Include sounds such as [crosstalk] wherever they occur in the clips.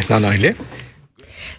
Maintenant en anglais?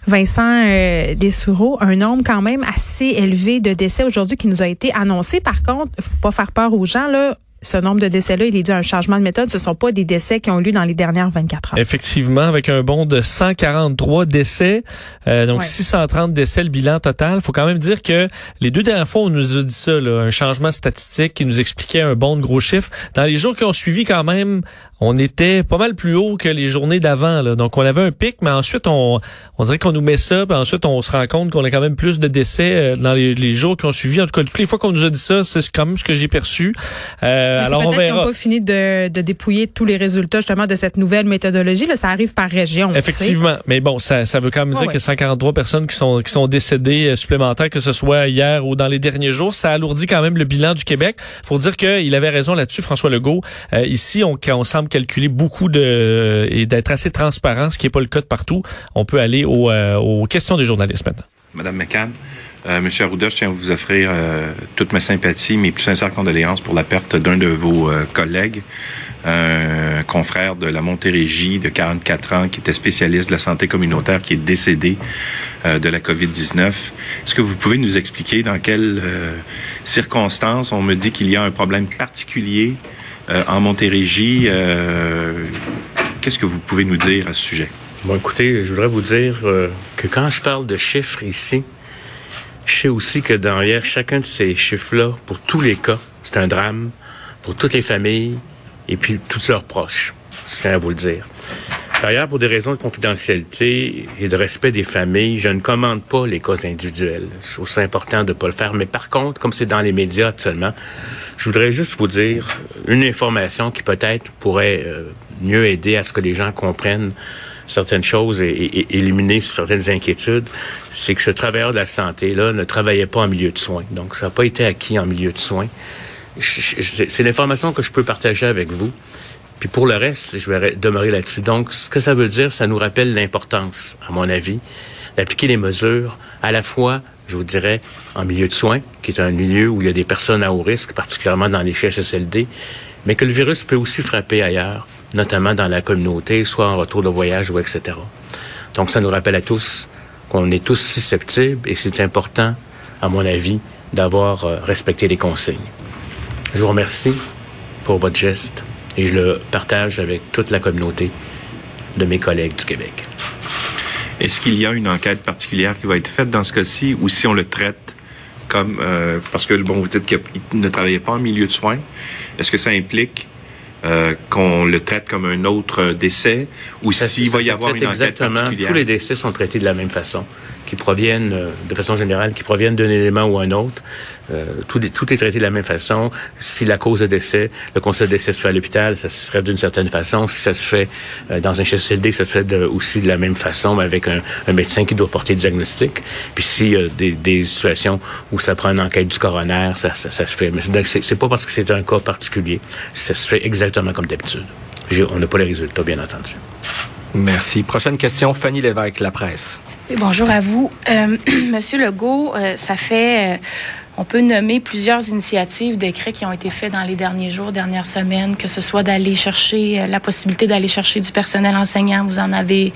Vincent euh, Dessoureau, un nombre quand même assez élevé de décès aujourd'hui qui nous a été annoncé. Par contre, faut pas faire peur aux gens là ce nombre de décès-là, il est dû à un changement de méthode. Ce ne sont pas des décès qui ont eu lieu dans les dernières 24 heures. Effectivement, avec un bond de 143 décès, euh, donc 630 décès le bilan total. faut quand même dire que les deux dernières fois, on nous a dit ça, là, un changement statistique qui nous expliquait un bond de gros chiffres. Dans les jours qui ont suivi, quand même, on était pas mal plus haut que les journées d'avant. Donc, on avait un pic, mais ensuite, on, on dirait qu'on nous met ça, puis ensuite, on se rend compte qu'on a quand même plus de décès euh, dans les, les, jours qui ont suivi. En tout cas, toutes les fois qu'on nous a dit ça, c'est quand même ce que j'ai perçu. Euh, alors on verra. pas fini de, de, dépouiller tous les résultats justement de cette nouvelle méthodologie. Là, ça arrive par région. Effectivement, mais bon, ça, ça veut quand même dire que 143 personnes qui sont qui sont décédées euh, supplémentaires, que ce soit hier ou dans les derniers jours, ça alourdit quand même le bilan du Québec. Faut dire qu'il avait raison là-dessus, François Legault. Euh, ici, on, on semble calculer beaucoup de et d'être assez transparent, ce qui n'est pas le cas de partout. On peut aller aux, aux questions des journalistes maintenant. Madame McCann. Euh, Monsieur Arruda, je tiens à vous offrir euh, toute ma sympathie, mes plus sincères condoléances pour la perte d'un de vos euh, collègues, un confrère de la Montérégie de 44 ans qui était spécialiste de la santé communautaire qui est décédé de la COVID-19. Est-ce que vous pouvez nous expliquer dans quelles circonstances on me dit qu'il y a un problème particulier en Montérégie? Qu'est-ce que vous pouvez nous dire à ce sujet? Bon, écoutez, je voudrais vous dire que quand je parle de chiffres ici, je sais aussi que derrière chacun de ces chiffres-là, pour tous les cas, c'est un drame pour toutes les familles et puis tous leurs proches. Je tiens à vous le dire. D'ailleurs, pour des raisons de confidentialité et de respect des familles, je ne commande pas les cas individuels. Je trouve ça important de ne pas le faire. Mais par contre, comme c'est dans les médias actuellement, je voudrais juste vous dire une information qui peut-être pourrait euh, mieux aider à ce que les gens comprennent certaines choses et, éliminer certaines inquiétudes, c'est que ce travailleur de la santé-là ne travaillait pas en milieu de soins. Donc, ça n'a pas été acquis en milieu de soins. C'est l'information que je peux partager avec vous. Puis pour le reste, je vais demeurer là-dessus. Donc, ce que ça veut dire, ça nous rappelle l'importance, à mon avis, d'appliquer les mesures à la fois, je vous dirais, en milieu de soins, qui est un milieu où il y a des personnes à haut risque, particulièrement dans les CHSLD, mais que le virus peut aussi frapper ailleurs notamment dans la communauté, soit en retour de voyage ou etc. Donc ça nous rappelle à tous qu'on est tous susceptibles et c'est important, à mon avis, d'avoir euh, respecté les consignes. Je vous remercie pour votre geste et je le partage avec toute la communauté de mes collègues du Québec. Est-ce qu'il y a une enquête particulière qui va être faite dans ce cas-ci ou si on le traite comme... Euh, parce que, bon, vous dites qu'il ne travaillait pas en milieu de soins. Est-ce que ça implique euh, qu'on le traite comme un autre décès ou s'il va y avoir une enquête particulière? Tous les décès sont traités de la même façon, qui proviennent, euh, de façon générale, qui proviennent d'un élément ou un autre. Euh, tout, est traité de la même façon. Si la cause de décès, le constat de décès se fait à l'hôpital, ça se ferait d'une certaine façon. Si ça se fait euh, dans un CHSLD, ça se fait aussi de la même façon, mais avec un, médecin qui doit porter le diagnostic. Puis y a des, des, situations où ça prend une enquête du coroner, ça, ça, ça se fait. Mais c'est pas parce que c'est un cas particulier. Ça se fait exactement comme d'habitude. On n'a pas les résultats, bien entendu. Merci. Prochaine question, Fanny Lévesque, La Presse. Bonjour à vous. Euh, [clears throat] Monsieur Legault, euh, ça fait... Euh, on peut nommer plusieurs initiatives, décrets qui ont été faits dans les derniers jours, dernières semaines, que ce soit d'aller chercher la possibilité d'aller chercher du personnel enseignant. Vous en avez,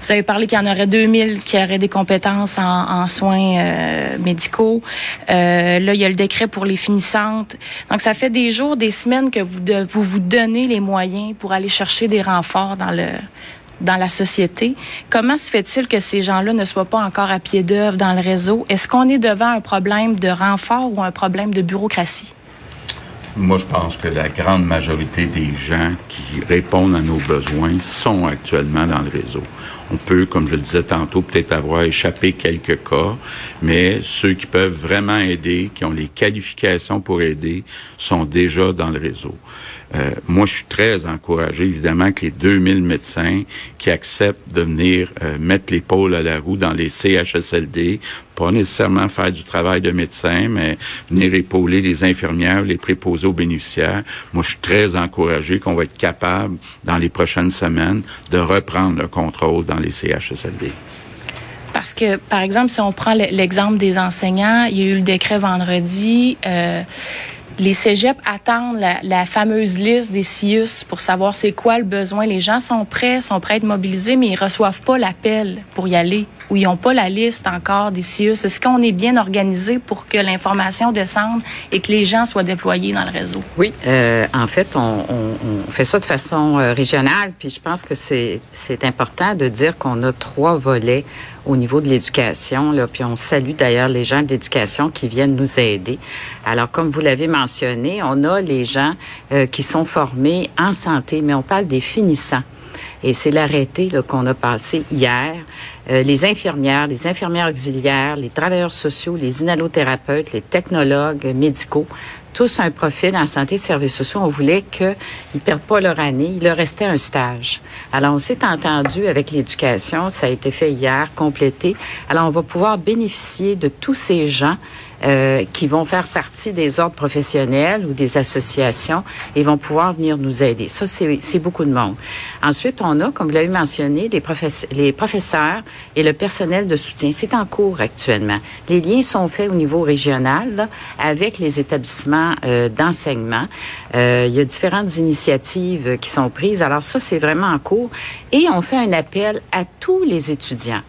vous avez parlé qu'il y en aurait 2000 qui auraient des compétences en, soins médicaux. Euh, là, il y a le décret pour les finissantes. Donc, ça fait des jours, des semaines que vous vous, vous donnez les moyens pour aller chercher des renforts dans le dans la société. Comment se fait-il que ces gens-là ne soient pas encore à pied d'œuvre dans le réseau? Est-ce qu'on est devant un problème de renfort ou un problème de bureaucratie? Moi, je pense que la grande majorité des gens qui répondent à nos besoins sont actuellement dans le réseau. On peut, comme je le disais tantôt, peut-être avoir échappé quelques cas, mais ceux qui peuvent vraiment aider, qui ont les qualifications pour aider, sont déjà dans le réseau. Euh, moi, je suis très encouragé, évidemment, que les 2000 médecins qui acceptent de venir euh, mettre l'épaule à la roue dans les CHSLD, pas nécessairement faire du travail de médecin, mais venir épauler les infirmières, les préposés aux bénéficiaires. Moi, je suis très encouragé qu'on va être capable, dans les prochaines semaines, de reprendre le contrôle dans les CHSLD. Parce que, par exemple, si on prend l'exemple des enseignants, il y a eu le décret vendredi. Euh, les cégeps attendent la, la, fameuse liste des CIUS pour savoir c'est quoi le besoin. Les gens sont prêts, sont prêts à être mobilisés, mais ils reçoivent pas l'appel pour y aller ou ils n'ont pas la liste encore des CIUS. Est-ce qu'on est bien organisé pour que l'information descende et que les gens soient déployés dans le réseau? Oui, euh, en fait, on, on, on, fait ça de façon euh, régionale, puis je pense que c'est important de dire qu'on a trois volets au niveau de l'éducation. Là, puis on salue d'ailleurs les gens de l'éducation qui viennent nous aider. Alors, comme vous l'avez mentionné, on a les gens euh, qui sont formés en santé, mais on parle des finissants. Et c'est l'arrêté qu'on a passé hier. Euh, les infirmières, les infirmières auxiliaires, les travailleurs sociaux, les inhalothérapeutes, les technologues médicaux, tous un profil en santé et services sociaux. On voulait qu'ils ne perdent pas leur année. Il leur restait un stage. Alors, on s'est entendu avec l'éducation. Ça a été fait hier, complété. Alors, on va pouvoir bénéficier de tous ces gens euh, qui vont faire partie des ordres professionnels ou des associations et vont pouvoir venir nous aider. Ça, c'est beaucoup de monde. Ensuite, on a, comme vous l'avez mentionné, les, professeurs et le personnel de soutien. C'est en cours actuellement. Les liens sont faits au niveau régional là, avec les établissements euh, d'enseignement. Euh, il y a différentes initiatives qui sont prises. Alors ça, c'est vraiment en cours. Et on fait un appel à tous les étudiants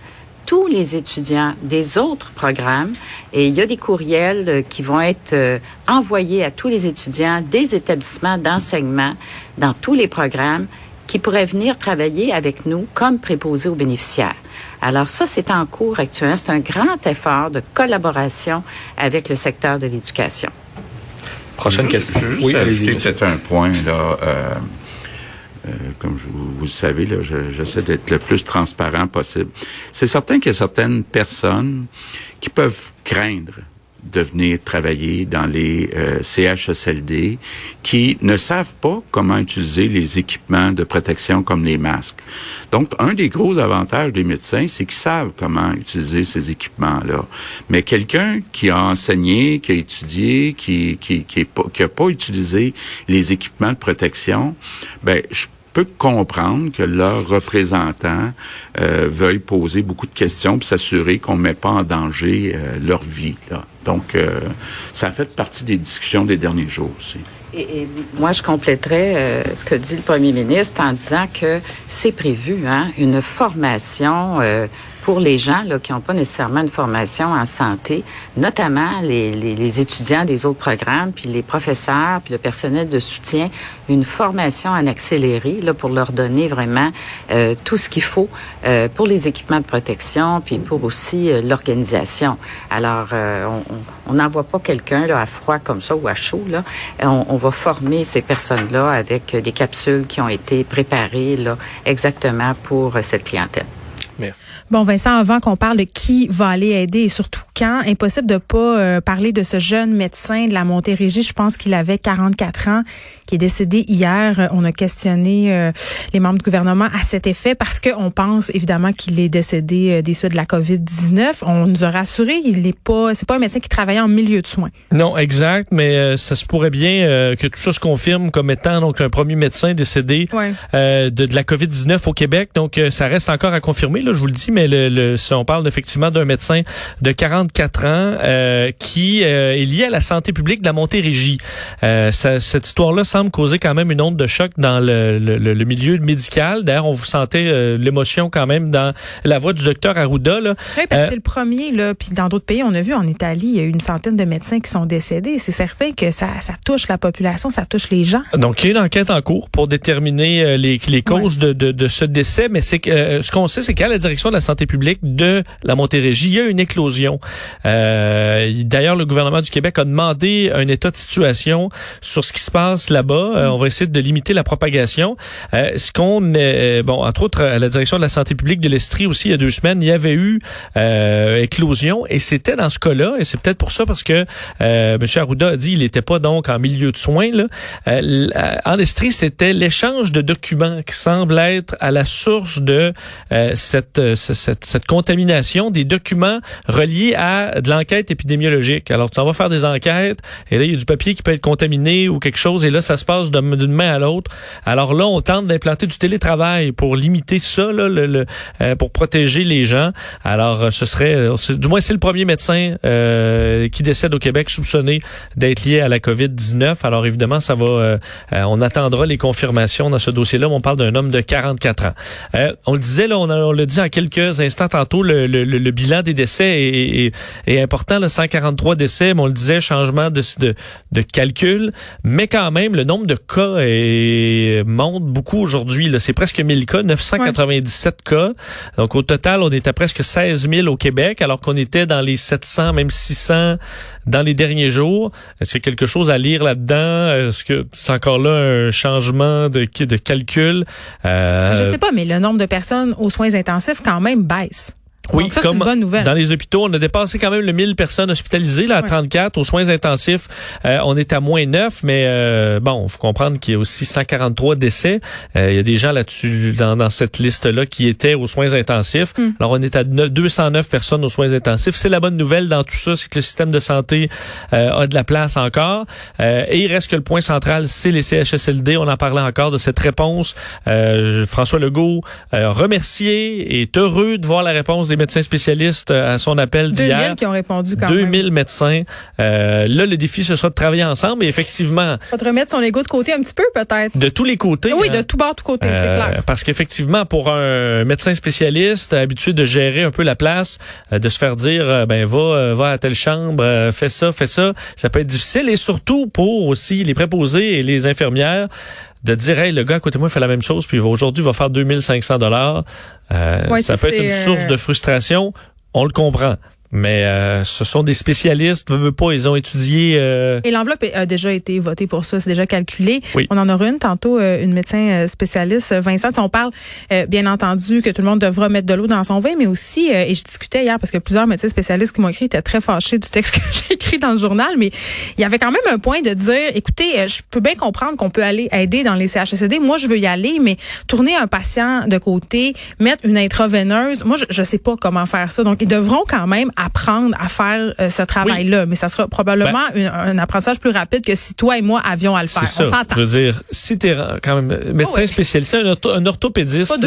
tous les étudiants des autres programmes et il y a des courriels euh, qui vont être euh, envoyés à tous les étudiants des établissements d'enseignement dans tous les programmes qui pourraient venir travailler avec nous comme préposés aux bénéficiaires. Alors ça, c'est en cours actuellement. C'est un grand effort de collaboration avec le secteur de l'éducation. Prochaine question. oui, allez-y. peut-être un point là. Euh, euh, comme je, vous, le savez, j'essaie d'être le plus transparent possible. C'est certain qu'il y a certaines personnes qui peuvent craindre de venir travailler dans les euh, CHSLD qui ne savent pas comment utiliser les équipements de protection comme les masques. Donc, un des gros avantages des médecins, c'est qu'ils savent comment utiliser ces équipements-là. Mais quelqu'un qui a enseigné, qui a étudié, qui qui qui, pas, pas utilisé les équipements de protection, ben je peux comprendre que leurs représentants euh, veuillent poser beaucoup de questions pour s'assurer qu'on ne met pas en danger euh, leur vie. Donc, euh, ça a fait partie des discussions des derniers jours aussi. Et, moi, je compléterais ce que dit le premier ministre en disant que c'est prévu, hein, une formation pour les gens là, qui n'ont pas nécessairement une formation en santé, notamment les, les, les, étudiants des autres programmes, puis les professeurs, puis le personnel de soutien, une formation en accéléré là, pour leur donner vraiment euh, tout ce qu'il faut euh, pour les équipements de protection, puis pour aussi euh, l'organisation. Alors, euh, on n'envoie pas quelqu'un là, à froid comme ça ou à chaud. Là. On, on va former ces personnes-là avec des capsules qui ont été préparées là, exactement pour cette clientèle. Bon, Vincent, avant qu'on parle de qui va aller aider et surtout quand, impossible de pas euh, parler de ce jeune médecin de la Montérégie. Je pense qu'il avait 44 ans, qui est décédé hier. On a questionné euh, les membres du gouvernement à cet effet parce qu'on pense évidemment qu'il est décédé euh, des suites de la COVID-19. On nous a rassuré, il n'est pas, c'est pas un médecin qui travaillait en milieu de soins. Non, exact, mais ça se pourrait bien que tout ça se confirme comme étant donc un premier médecin décédé de, de, la COVID-19 au Québec. Donc ça reste encore à confirmer, là, je vous le dis, mais le, le, on parle effectivement d'un médecin de 40 44 ans euh, qui euh, est lié à la santé publique de la Montérégie. Euh, cette histoire-là semble causer quand même une onde de choc dans le, le, le milieu médical. D'ailleurs, on vous sentait l'émotion quand même dans la voix du docteur Arruda. Là. Oui, parce que c'est le premier. Là, puis dans d'autres pays, on a vu en Italie, il y a eu une centaine de médecins qui sont décédés. C'est certain que ça, ça touche la population, ça touche les gens. Donc, il y a une enquête en cours pour déterminer les, les causes de, de, de, ce décès. Mais c'est que ce qu'on sait, c'est qu'à la direction de la santé publique de la Montérégie, il y a une éclosion euh, D'ailleurs, le gouvernement du Québec a demandé un état de situation sur ce qui se passe là-bas. Euh, on va essayer de limiter la propagation. Euh, ce qu'on, bon, entre autres, à la direction de la santé publique de l'Estrie aussi, il y a deux semaines, il y avait eu éclosion et c'était dans ce cas-là, et c'est peut-être pour ça parce que M. Arruda a dit il n'était pas donc en milieu de soins. Là. en Estrie, c'était l'échange de documents qui semble être à la source de cette, cette, cette contamination des documents reliés à de l'enquête épidémiologique. Alors, tu en vas faire des enquêtes, et là, il y a du papier qui peut être contaminé ou quelque chose, et là, ça se passe d'une main à l'autre. Alors là, on tente d'implanter du télétravail pour limiter ça, là, euh, pour protéger les gens. Alors, euh, ce serait, euh, du moins, c'est le premier médecin qui décède au Québec soupçonné d'être lié à la COVID-19. Alors, évidemment, ça va, on attendra les confirmations dans ce dossier-là. On parle d'un homme de 44 ans. on le disait, là, on, le dit en quelques instants tantôt, le, le, le bilan des décès est, est, important, là, 143 décès, mais on le disait, changement de, de, de calcul, mais quand même, le nombre de cas est, monte beaucoup aujourd'hui. C'est presque 1000 cas, 997 cas. Donc, au total, on est à presque 16 000 au Québec, alors qu'on était dans les 700, même 600 dans les derniers jours. Est-ce qu'il y a quelque chose à lire là-dedans? Est-ce que c'est encore là un changement de, de calcul? Euh, Je sais pas, mais le nombre de personnes aux soins intensifs quand même baisse. Oui, comme dans les hôpitaux, on a dépassé quand même le 1000 personnes hospitalisées là à 34 aux soins intensifs. Euh, on est à moins 9 mais euh, bon, faut comprendre qu'il y a aussi 143 décès. Euh, il y a des gens là-dessus dans, dans, cette liste là qui étaient aux soins intensifs. Hmm. Alors on est à 209 personnes aux soins intensifs. C'est la bonne nouvelle dans tout ça, c'est que le système de santé euh, a de la place encore et il reste que le point central, c'est les CHSLD. On en parlait encore de cette réponse. François Legault remercié et est heureux de voir la réponse des médecins spécialistes euh, à son appel d'hier. 2000 qui ont répondu quand 2000 médecins. Euh, là, le défi, ce sera de travailler ensemble et effectivement... Faut remettre son ego de côté un petit peu, peut-être. De tous les côtés. Oui, de hein. tout bord, de côté, c'est euh, clair. Parce qu'effectivement, pour un médecin spécialiste habitué de gérer un peu la place, de se faire dire, ben va, va à telle chambre, fais ça, fais ça, ça peut être difficile. Et surtout pour aussi les préposés et les infirmières, de dire hey le gars écoutez moi il fait la même chose puis aujourd'hui il va faire 2500 dollars. Euh, ça peut être une source euh, de frustration. On le comprend mais euh, ce sont des spécialistes, veut, veut pas, ils ont étudié. Euh... Et l'enveloppe a déjà été votée pour ça, c'est déjà calculé. On en aura une tantôt, euh, une médecin euh, spécialiste, Vincent. On parle bien entendu que tout le monde devra mettre de l'eau dans son vin, mais aussi, et je discutais hier parce que plusieurs médecins spécialistes qui m'ont écrit étaient très fâchés du texte [laughs] que j'ai écrit dans le journal, mais il y avait quand même un point de dire, écoutez, je peux bien comprendre qu'on peut aller aider dans les CHSCD. Moi, je veux y aller, mais tourner un patient de côté, mettre une intraveineuse, moi, je, je sais pas comment faire ça. Donc, ils devront quand même apprendre à faire euh, ce travail-là. Mais ça sera probablement ben un apprentissage plus rapide que si toi et moi avions à le faire. Ça. Je veux dire, si tu es quand même médecin oh spécialisé, un, orthopédiste,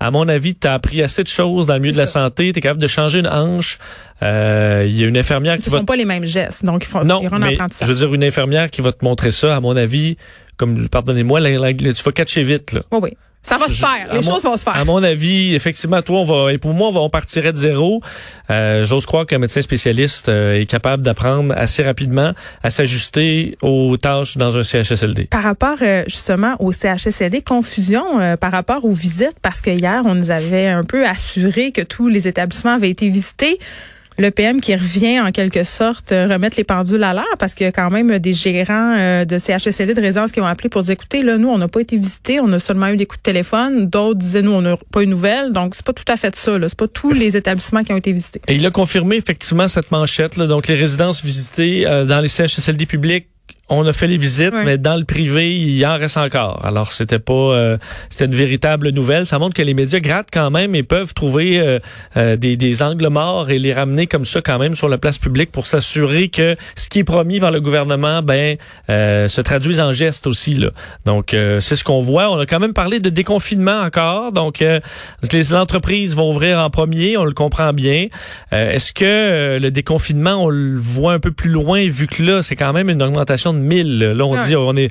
à mon avis, tu as appris assez de choses dans le milieu de la santé, tu es capable de changer une hanche. Euh, il y a une infirmière qui Ce va... sont pas les mêmes gestes, donc il faut non, mais, Je veux dire, une infirmière qui va te montrer ça, à mon avis, comme, pardonnez-moi, tu vas catcher vite. Là. oui. Ça va se faire. Les choses vont se faire. À mon avis, effectivement, toi, on va, et pour moi, on, va, on partirait de zéro. Euh, J'ose croire qu'un médecin spécialiste euh, est capable d'apprendre assez rapidement à s'ajuster aux tâches dans un CHSLD. Par rapport, euh, justement, au CHSLD, confusion euh, par rapport aux visites, parce que hier, on nous avait un peu assuré que tous les établissements avaient été visités le PM qui revient en quelque sorte euh, remettre les pendules à l'heure parce qu'il y a quand même des gérants euh, de CHSLD de résidence qui ont appelé pour dire écoutez là nous on n'a pas été visités, on a seulement eu des coups de téléphone, d'autres disaient nous on n'a pas eu de nouvelles. Donc c'est pas tout à fait ça là, c'est pas tous les établissements qui ont été visités. Et il a confirmé effectivement cette manchette là, donc les résidences visitées euh, dans les CHSLD publics on a fait les visites, mais dans le privé, il en reste encore. Alors, c'était pas, euh, c'était une véritable nouvelle. Ça montre que les médias grattent quand même et peuvent trouver euh, euh, des, des, angles morts et les ramener comme ça quand même sur la place publique pour s'assurer que ce qui est promis par le gouvernement, ben, se traduise en gestes aussi. Là. Donc, c'est ce qu'on voit. On a quand même parlé de déconfinement encore. Donc, les entreprises vont ouvrir en premier, on le comprend bien. Est-ce que le déconfinement, on le voit un peu plus loin vu que là, c'est quand même une augmentation de 1000. Là, on dit, on est...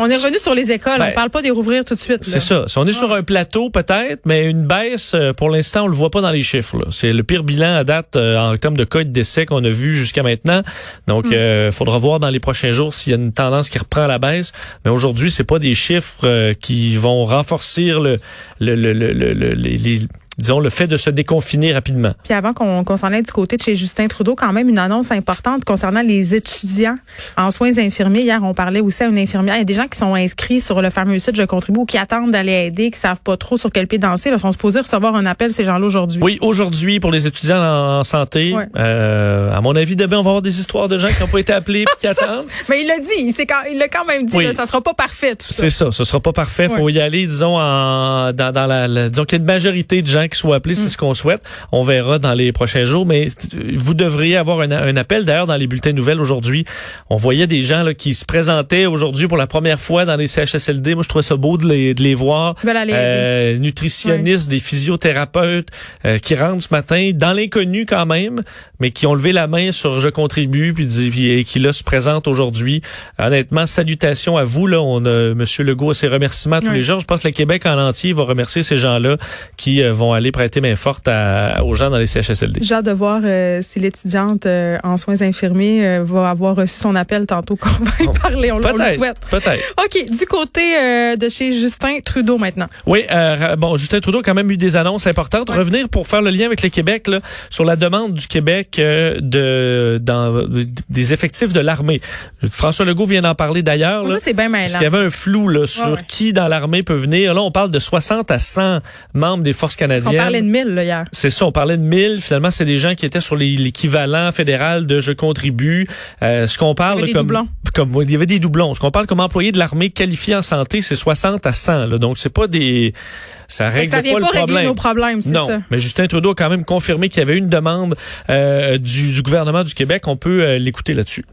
On est revenu sur les écoles, on on ben, parle pas des rouvrir tout de suite. C'est ça. Si on est sur un plateau peut-être, mais une baisse, euh, pour l'instant, on le voit pas dans les chiffres. C'est le pire bilan à date euh, en termes de cas de décès qu'on a vu jusqu'à maintenant. Donc, il mm. euh, faudra voir dans les prochains jours s'il y a une tendance qui reprend la baisse. Mais aujourd'hui, c'est pas des chiffres qui vont renforcer le, le, le, le les, disons, le fait de se déconfiner rapidement. Puis avant qu'on s'en aille du côté de chez Justin Trudeau, quand même une annonce importante concernant les étudiants en soins infirmiers. Hier, on parlait aussi à une infirmière. Il y a des gens qui sont inscrits sur le fameux site Je contribue ou qui attendent d'aller aider, qui savent pas trop sur quel pied danser. Ils sont supposés recevoir un appel, ces gens-là, aujourd'hui. Oui, aujourd'hui, pour les étudiants en santé. Euh, à mon avis, demain, on va avoir des histoires de gens qui n'ont pas été appelés et qui [laughs] attendent. Mais il l'a dit. Il l'a quand même dit. ça ça sera pas parfait, C'est ça. Ce sera pas parfait. Il faut y aller, disons, en, dans, dans la, disons qu'il y a une majorité de gens gens qui soient appelés, c'est ce qu'on souhaite. On verra dans les prochains jours, mais vous devriez avoir un, un appel. D'ailleurs, dans les bulletins nouvelles aujourd'hui, on voyait des gens là, qui se présentaient aujourd'hui pour la première fois dans les CHSLD. Moi, je trouvais ça beau de les, de les voir. Euh, nutritionnistes, des physiothérapeutes euh, qui rentrent ce matin dans l'inconnu quand même, mais qui ont levé la main sur je contribue puis, puis qui là se présentent aujourd'hui. Honnêtement, salutations à vous là. On a Monsieur Legault ses remerciements tous les jours. Je pense que le Québec en entier va remercier ces gens-là qui euh, vont aller prêter main forte à, aux gens dans les CHSLD. J'ai hâte de voir euh, si l'étudiante en soins infirmiers va avoir reçu son appel tantôt qu'on va y parler. On, le souhaite. Peut-être. OK. Du côté de chez Justin Trudeau maintenant. Oui. bon, Justin Trudeau a quand même eu des annonces importantes. Revenir pour faire le lien avec le Québec là, sur la demande du Québec de dans des effectifs de l'armée. François Legault vient d'en parler d'ailleurs. Ça, c'est bien Parce qu'il y avait un flou là, sur qui dans l'armée peut venir. Là, on parle de 60 à 100 membres des forces canadiennes. On parlait de 1000 là, hier. C'est ça, on parlait de 1000. Finalement, c'est des gens qui étaient sur l'équivalent fédéral de je contribue. Euh, ce qu'on parle il y avait comme, des doublons. comme il y avait des doublons. Ce qu'on parle comme employé de l'armée qualifié en santé, c'est 60 à 100. Là. Donc c'est pas des ça règle ça vient pas, pas le régler problème. nos problèmes, c'est non, ça. mais Justin Trudeau a quand même confirmé qu'il y avait une demande euh, du, du gouvernement du Québec. On peut euh, l'écouter là-dessus.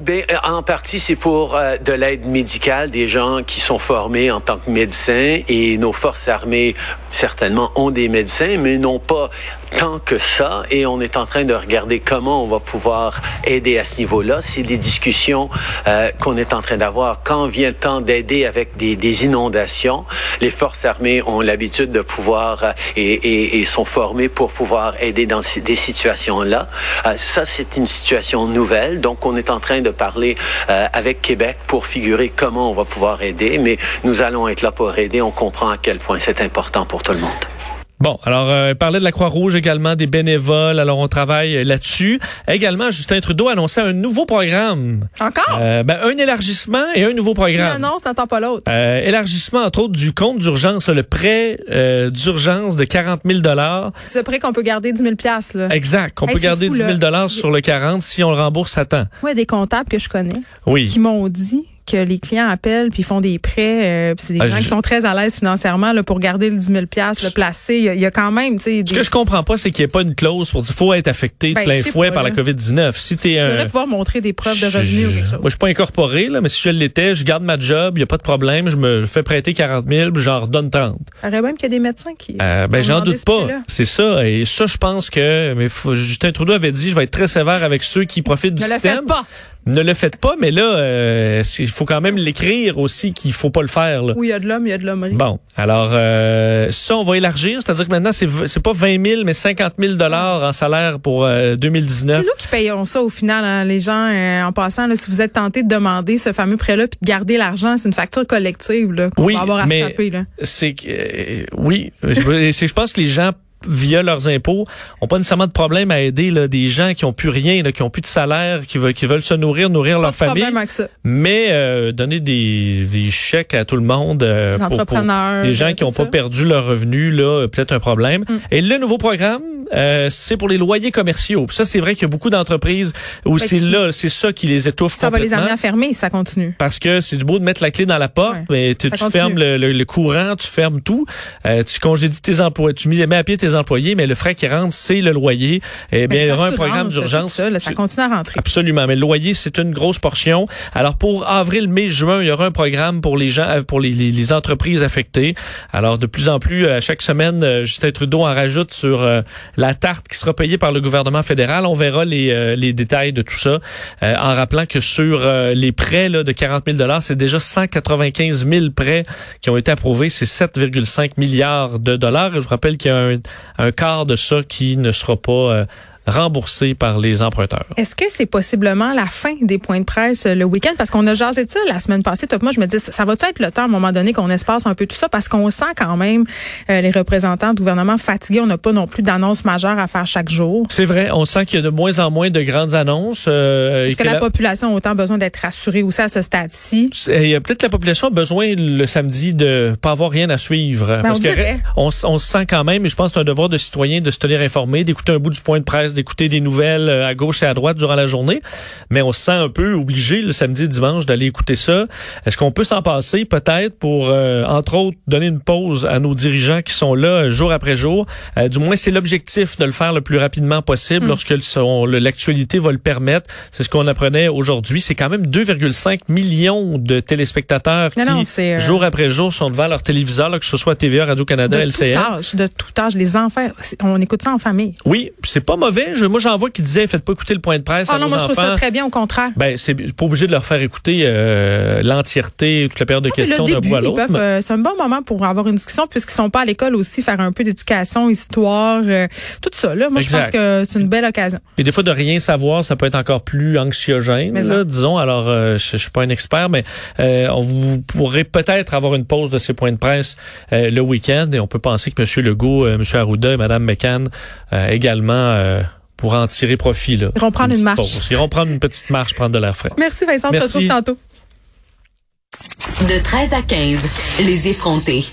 Ben, euh, en partie, c'est pour euh, de l'aide médicale, des gens qui sont formés en tant que médecins. Et nos forces armées, certainement, ont des médecins, mais non pas tant que ça. Et on est en train de regarder comment on va pouvoir aider à ce niveau-là. C'est des discussions euh, qu'on est en train d'avoir. Quand vient le temps d'aider avec des, des, inondations, les forces armées ont l'habitude de pouvoir euh, et, et, et, sont formées pour pouvoir aider dans ces, des situations-là. Euh, ça, c'est une situation nouvelle. Donc, on est en train de parler euh, avec Québec pour figurer comment on va pouvoir aider, mais nous allons être là pour aider. On comprend à quel point c'est important pour tout le monde. Bon, alors euh, parler de la Croix-Rouge également, des bénévoles, alors on travaille là-dessus. Également, Justin Trudeau a annoncé un nouveau programme. Encore? Euh, ben, un élargissement et un nouveau programme. Non, n'attend pas l'autre. Euh, élargissement, entre autres, du compte d'urgence, le prêt euh, d'urgence de 40 000 Ce prêt qu'on peut garder 10 000 là. Exact, qu'on Hey, peut garder fou, 10 000 là. sur le 40 si on le rembourse à temps. A des comptables que je connais Oui. qui m'ont dit que les clients appellent puis font des prêts euh, puis c'est des Ah, gens je- qui sont très à l'aise financièrement là pour garder le 10 000 le placer il y, a- il y a quand même tu sais Ce des que je comprends pas, c'est qu'il n'y ait pas une clause pour dire faut être affecté de Ben, plein je fouet pas, par la là. COVID-19. Si t'es faudrait un... pouvoir montrer des preuves de Je- revenus ou quelque chose Moi, je suis pas incorporé, là, mais si je l'étais, je garde ma job, il y a pas de problème, je me fais prêter 40 000, puis j'en redonne 30. il paraît même qu'il y a des médecins qui Euh, ben j'en doute ce pas. C'est ça. Et ça, je pense que mais faut- Justin Trudeau avait dit, je vais être très sévère avec ceux qui profitent du ne le système. faites pas Ne le faites pas, mais là, euh, il faut quand même l'écrire aussi qu'il faut pas le faire. Là. où il y a de l'homme il y a de l'hommerie Bon, alors euh, ça, on va élargir, c'est-à-dire que maintenant, c'est pas 20 000, mais 50 000 dollars en salaire pour euh, c'est 2019. nous qui payons ça au final, hein, les gens. euh, en passant, là, si vous êtes tenté de demander ce fameux prêt-là puis de garder l'argent, c'est une facture collective là, qu'on Oui, va avoir à mais- se taper. Là. C'est que euh, oui, je, c'est- je pense que les gens via leurs impôts ont pas nécessairement de problème à aider là, des gens qui ont plus rien, là, qui ont plus de salaire, qui veulent qui veulent se nourrir, nourrir Pas leur de famille. problème avec ça. mais euh, donner des, des chèques à tout le monde euh, Les pour, pour entrepreneurs, les gens euh, qui n'ont pas perdu leur revenu là euh, peut-être un problème Mm. et le nouveau programme euh, c'est pour les loyers commerciaux Puis ça c'est vrai qu'il y a beaucoup d'entreprises où c'est là c'est ça qui les étouffe Ça va les amener à fermer, ça continue. parce que c'est du beau de mettre la clé dans la porte, Ouais. mais tu, fermes le, le- le courant, tu fermes tout, euh, tu congédies tes employés, tu mets à pied tes employés, mais le frais qui rentre, c'est le loyer. Eh bien, il y aura un programme d'urgence. Ça, continue à rentrer. Absolument, mais le loyer, c'est une grosse portion. Alors, pour avril, mai, juin, il y aura un programme pour les gens, euh, pour les, les- les entreprises affectées. Alors, de plus en plus, à chaque semaine, euh, Justin Trudeau en rajoute sur euh, la tarte qui sera payée par le gouvernement fédéral. On verra les, euh, détails de tout ça, euh, en rappelant que sur euh, les prêts de 40 000 c'est déjà 195 000 prêts qui ont été approuvés. C'est 7,5 milliards de dollars. Je vous rappelle qu'il y a un, un quart de ça qui ne sera pas euh, remboursé par les emprunteurs. Est-ce que c'est possiblement la fin des points de presse euh, le week-end? Parce qu'on a jasé de ça la semaine passée. Toi, moi, je me dis, ça ça va-tu être le temps à un moment donné qu'on espace un peu tout ça? Parce qu'on sent quand même euh, les représentants du gouvernement fatigués. On n'a pas non plus d'annonces majeures à faire chaque jour. C'est vrai, on sent qu'il y a de moins en moins de grandes annonces. euh, Est-ce que, que la, la- population a autant besoin d'être rassurée aussi à ce stade-ci? a peut-être la population a besoin le samedi de pas avoir rien à suivre. parce on que on, on se sent quand même, et je pense que c'est un devoir de citoyen de se tenir informé, d'écouter un bout du point de presse, d'écouter des nouvelles euh, à gauche et à droite durant la journée, mais on se sent un peu obligé le samedi et dimanche d'aller écouter ça. Est-ce qu'on peut s'en passer peut-être pour, euh, entre autres, donner une pause à nos dirigeants qui sont là euh, jour après jour? du moins, c'est l'objectif de le faire le plus rapidement possible mm. lorsque l'actualité va le permettre. C'est ce qu'on apprenait aujourd'hui. C'est quand même 2,5 millions de téléspectateurs qui, jour après jour, sont devant leur téléviseur, que ce soit TVA, Radio-Canada, LCN. Tout âge, de tout âge, les enfants, on écoute ça en famille. Oui, c'est pas mauvais. Je, moi, j'en vois qui disaient, faites pas écouter le point de presse ah à non, moi, je trouve ça très bien, au contraire. Ben, c'est pas obligé de leur faire écouter euh, l'entièreté, toute la période de questions d'un bout à l'autre. Euh, c'est un bon moment pour avoir une discussion, puisqu'ils sont pas à l'école aussi, faire un peu d'éducation, histoire, euh, tout ça. Là. Moi, je pense que c'est une belle occasion. Et des fois, de rien savoir, ça peut être encore plus anxiogène, là, disons. Alors, je, je suis pas un expert, mais on vous pourrez peut-être avoir une pause de ces points de presse le week-end, et on peut penser que M. Legault, M. Arruda et Mme McCann également pour en tirer profit. Là, Ils vont prendre une, marche. Ils vont prendre une petite marche, prendre de l'air frais. Merci Vincent, Merci. on se retrouve tantôt. De 13 à 15, les effrontés.